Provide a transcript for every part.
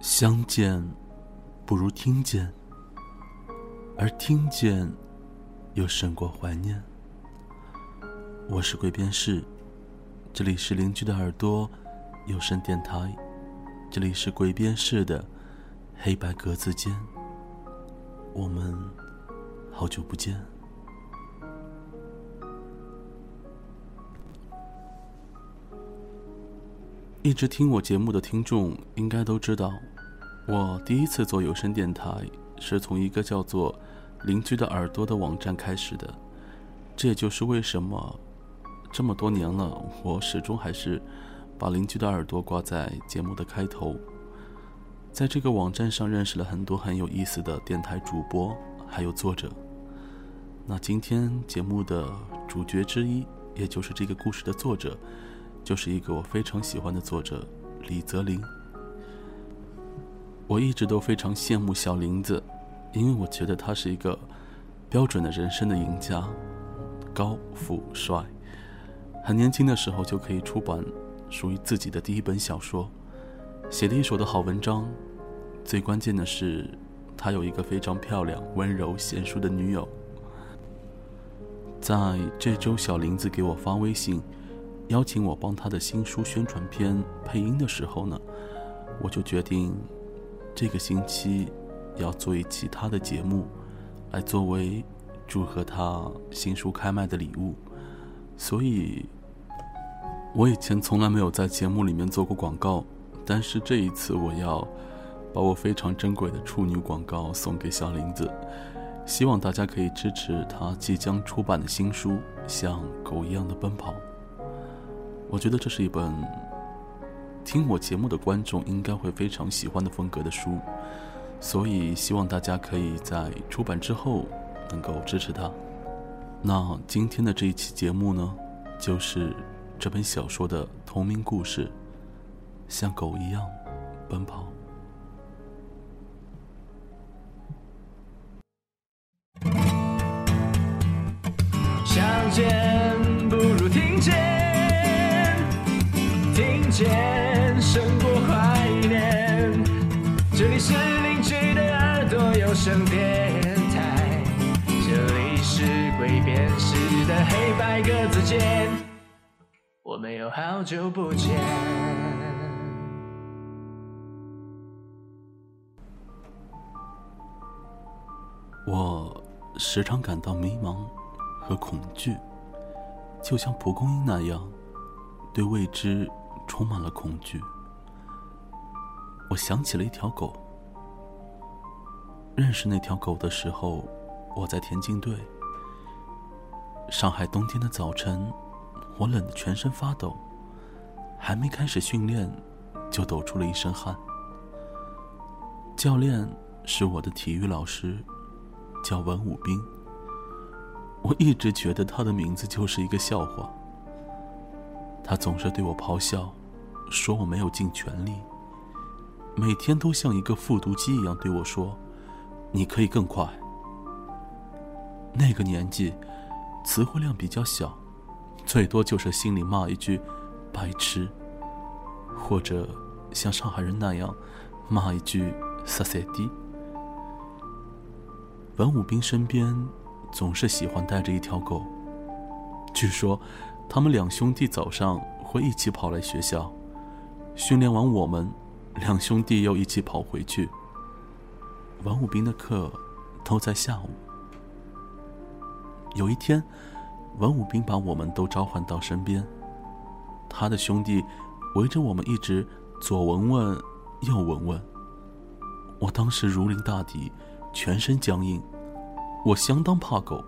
相见不如听见，而听见又胜过怀念。我是鬼边士，这里是邻居的耳朵有声电台，这里是鬼边士的黑白格子间。我们好久不见。一直听我节目的听众应该都知道，我第一次做有声电台是从一个叫做“邻居的耳朵”的网站开始的。这也就是为什么这么多年了，我始终还是把“邻居的耳朵”挂在节目的开头。在这个网站上认识了很多很有意思的电台主播，还有作者。那今天节目的主角之一，也就是这个故事的作者。就是一个我非常喜欢的作者李泽林。我一直都非常羡慕小林子，因为我觉得他是一个标准的人生的赢家，高富帅，很年轻的时候就可以出版属于自己的第一本小说，写了一手的好文章。最关键的是，他有一个非常漂亮、温柔、贤淑的女友。在这周，小林子给我发微信。邀请我帮他的新书宣传片配音的时候呢，我就决定这个星期要做一期他的节目，来作为祝贺他新书开卖的礼物。所以，我以前从来没有在节目里面做过广告，但是这一次我要把我非常珍贵的处女广告送给小林子，希望大家可以支持他即将出版的新书《像狗一样的奔跑》。我觉得这是一本听我节目的观众应该会非常喜欢的风格的书，所以希望大家可以在出版之后能够支持它。那今天的这一期节目呢，就是这本小说的同名故事，像狗一样奔跑。相见见胜过怀念。这里是邻居的耳朵有声电台，这里是鬼辨识的黑白格子间，我们有好久不见。我时常感到迷茫和恐惧，就像蒲公英那样，对未知。充满了恐惧。我想起了一条狗。认识那条狗的时候，我在田径队。上海冬天的早晨，我冷得全身发抖，还没开始训练，就抖出了一身汗。教练是我的体育老师，叫文武兵。我一直觉得他的名字就是一个笑话。他总是对我咆哮，说我没有尽全力。每天都像一个复读机一样对我说：“你可以更快。”那个年纪，词汇量比较小，最多就是心里骂一句“白痴”，或者像上海人那样骂一句“萨塞迪”。文武兵身边总是喜欢带着一条狗，据说。他们两兄弟早上会一起跑来学校，训练完我们，两兄弟又一起跑回去。文武兵的课都在下午。有一天，文武兵把我们都召唤到身边，他的兄弟围着我们一直左闻闻，右闻闻。我当时如临大敌，全身僵硬。我相当怕狗，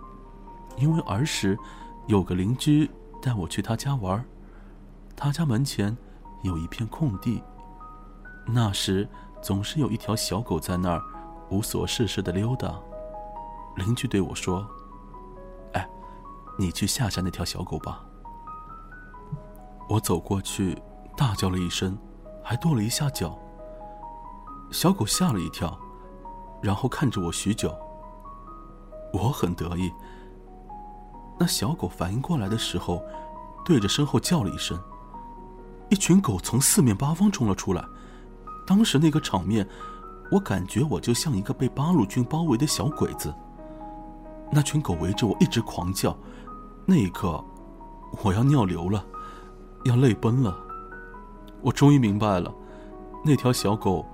因为儿时有个邻居。带我去他家玩他家门前有一片空地，那时总是有一条小狗在那儿无所事事的溜达。邻居对我说：“哎，你去吓吓那条小狗吧。”我走过去，大叫了一声，还跺了一下脚。小狗吓了一跳，然后看着我许久。我很得意。那小狗反应过来的时候，对着身后叫了一声，一群狗从四面八方冲了出来。当时那个场面，我感觉我就像一个被八路军包围的小鬼子。那群狗围着我一直狂叫，那一刻，我要尿流了，要泪奔了。我终于明白了，那条小狗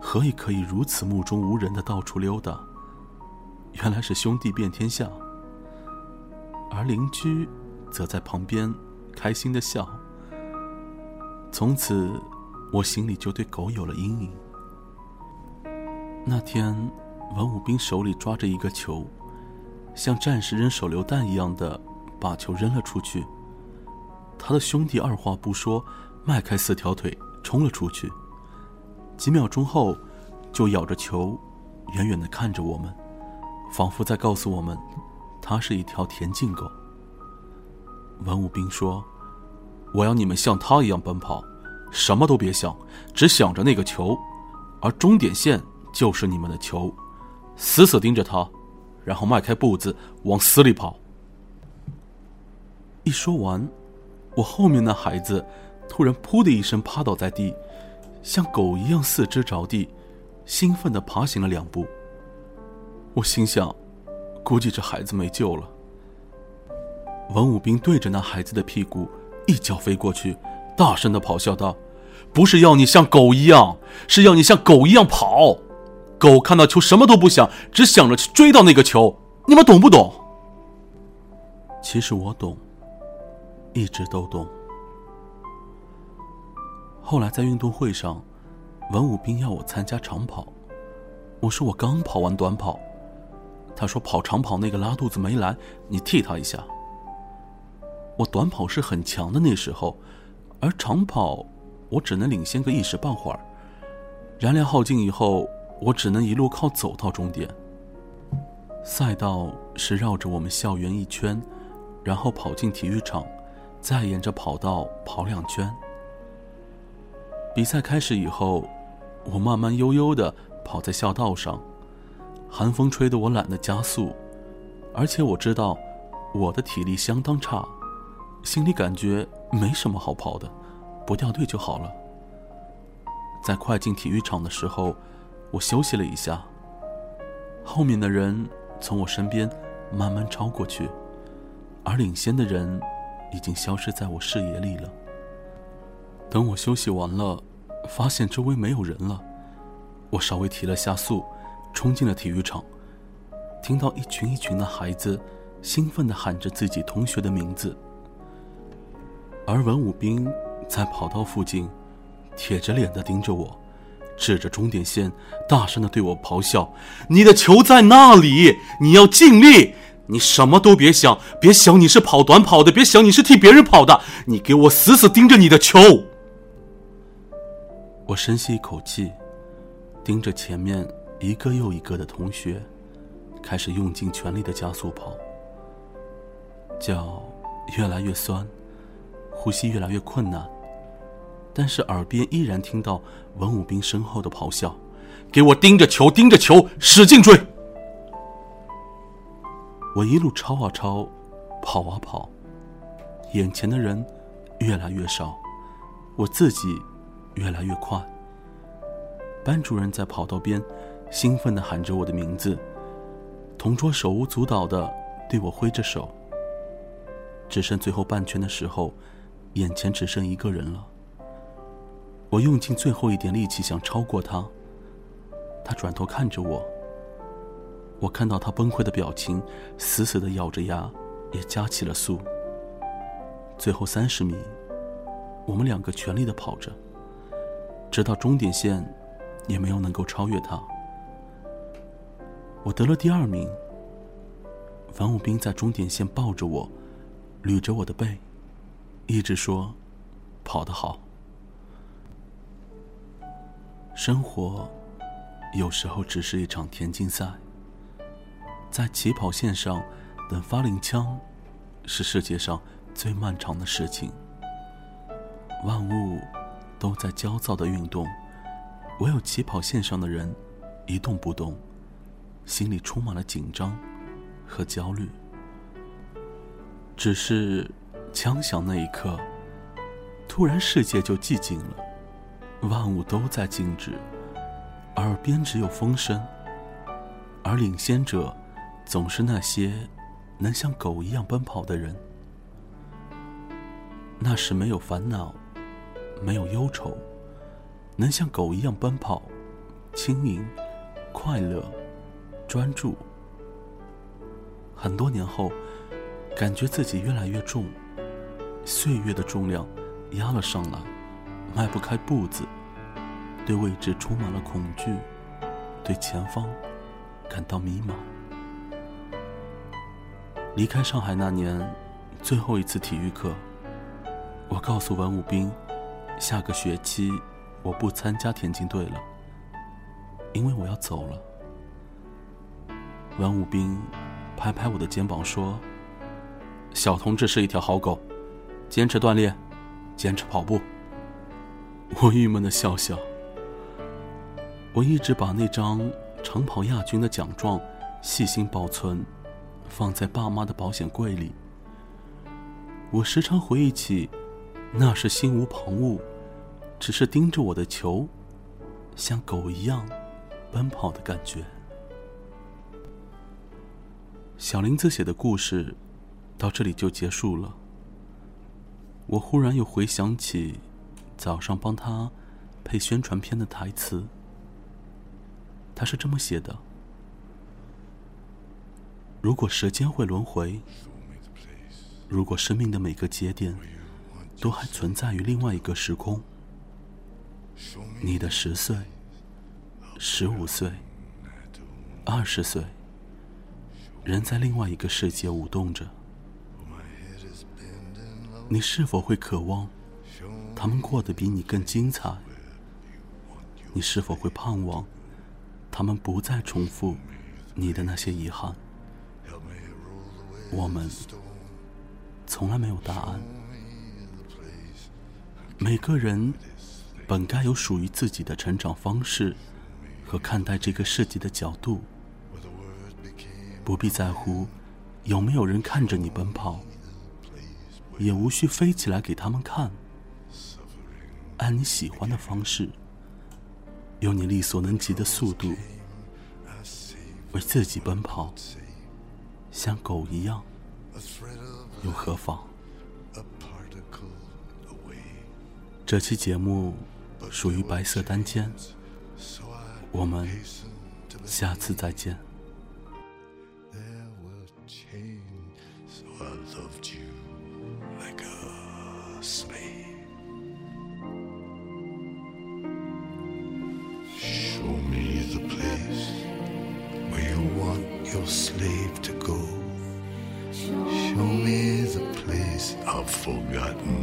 何以可以如此目中无人的到处溜达，原来是兄弟遍天下。而邻居则在旁边开心的笑。从此，我心里就对狗有了阴影。那天，文武兵手里抓着一个球。像战士扔手榴弹一样的把球扔了出去。他的兄弟二话不说，迈开四条腿冲了出去。几秒钟后，就咬着球，远远的看着我们，仿佛在告诉我们，他是一条田径狗。文武兵说：“我要你们像他一样奔跑，什么都别想，只想着那个球，而终点线就是你们的球，死死盯着他。”然后迈开步子往死里跑。一说完，我后面的孩子突然“噗”的一声趴倒在地，像狗一样四肢着地，兴奋的爬行了两步。我心想，估计这孩子没救了。文武兵对着那孩子的屁股一脚飞过去，大声的咆哮道：“不是要你像狗一样，是要你像狗一样跑。”狗看到球什么都不想，只想着去追到那个球。你们懂不懂？其实我懂，一直都懂。后来在运动会上，文武兵要我参加长跑，我说我刚跑完短跑。他说跑长跑那个拉肚子没来，你替他一下。我短跑是很强的那时候，而长跑我只能领先个一时半会儿。燃料耗尽以后。我只能一路靠走到终点。赛道是绕着我们校园一圈，然后跑进体育场，再沿着跑道跑两圈。比赛开始以后，我慢慢悠悠的跑在校道上，寒风吹得我懒得加速，而且我知道我的体力相当差，心里感觉没什么好跑的，不掉队就好了。在快进体育场的时候。我休息了一下，后面的人从我身边慢慢超过去，而领先的人已经消失在我视野里了。等我休息完了，发现周围没有人了，我稍微提了下速，冲进了体育场，听到一群一群的孩子兴奋地喊着自己同学的名字，而文武兵在跑道附近，铁着脸地盯着我。指着终点线，大声的对我咆哮：“你的球在那里，你要尽力，你什么都别想，别想你是跑短跑的，别想你是替别人跑的，你给我死死盯着你的球。”我深吸一口气，盯着前面一个又一个的同学，开始用尽全力的加速跑，脚越来越酸，呼吸越来越困难。但是耳边依然听到文武兵身后的咆哮：“给我盯着球，盯着球，使劲追！”我一路超啊超，跑啊跑，眼前的人越来越少，我自己越来越快。班主任在跑道边兴奋地喊着我的名字，同桌手舞足蹈地对我挥着手。只剩最后半圈的时候，眼前只剩一个人了。我用尽最后一点力气想超过他，他转头看着我。我看到他崩溃的表情，死死的咬着牙，也加起了速。最后三十米，我们两个全力的跑着，直到终点线，也没有能够超越他。我得了第二名。文武兵在终点线抱着我，捋着我的背，一直说：“跑得好。”生活有时候只是一场田径赛，在起跑线上等发令枪，是世界上最漫长的事情。万物都在焦躁的运动，唯有起跑线上的人一动不动，心里充满了紧张和焦虑。只是枪响那一刻，突然世界就寂静了，万物都在静止，耳边只有风声。而领先者，总是那些能像狗一样奔跑的人。那时没有烦恼，没有忧愁，能像狗一样奔跑，轻盈、快乐、专注。很多年后，感觉自己越来越重，岁月的重量压了上来，迈不开步子，对未知充满了恐惧，对前方感到迷茫。离开上海那年，最后一次体育课。我告诉文武兵，下个学期我不参加田径队了，因为我要走了。文武兵拍拍我的肩膀说：“小同志是一条好狗，坚持锻炼，坚持跑步。”我郁闷的笑笑。我一直把那张长跑亚军的奖状细心保存，放在爸妈的保险柜里。我时常回忆起。那是心无旁骛，只是盯着我的球，像狗一样奔跑的感觉。小林子写的故事到这里就结束了。我忽然又回想起早上帮他配宣传片的台词，他是这么写的：如果时间会轮回，如果生命的每个节点。都还存在于另外一个时空。你的十岁、十五岁、二十岁，人在另外一个世界舞动着。你是否会渴望他们过得比你更精彩？你是否会盼望他们不再重复你的那些遗憾？我们从来没有答案。每个人本该有属于自己的成长方式和看待这个世界的角度，不必在乎有没有人看着你奔跑，也无需飞起来给他们看。按你喜欢的方式，用你力所能及的速度，为自己奔跑，像狗一样，又何妨？这期节目属于白色单间，我们下次再见。there were chains, so I loved you like a slave. Show me the place where you want your slave to go. Show me the place I've forgotten.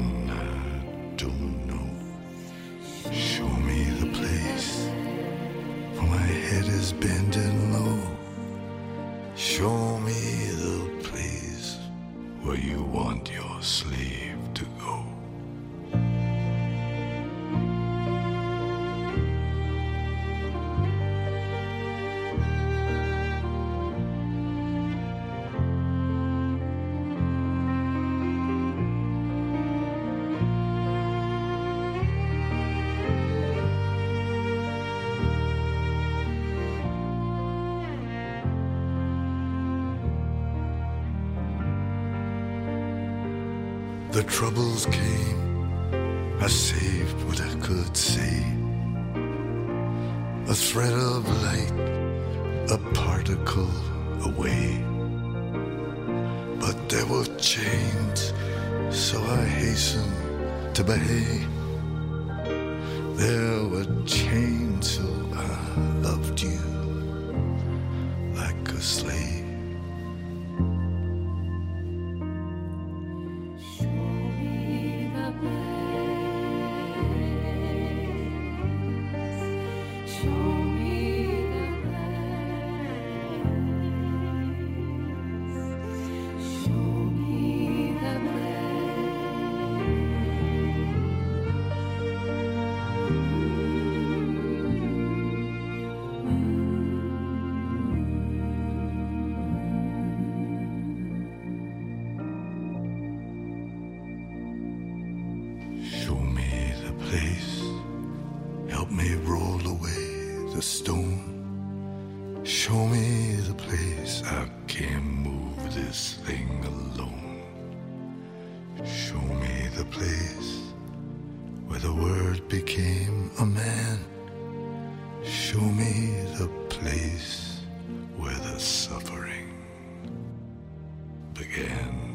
Troubles came, I saved what I could save. A thread of light, a particle away. But there were chains, so I hastened to behave. There were chains, so I loved you like a slave. Me the place I can't move this thing alone. Show me the place where the word became a man. Show me the place where the suffering began.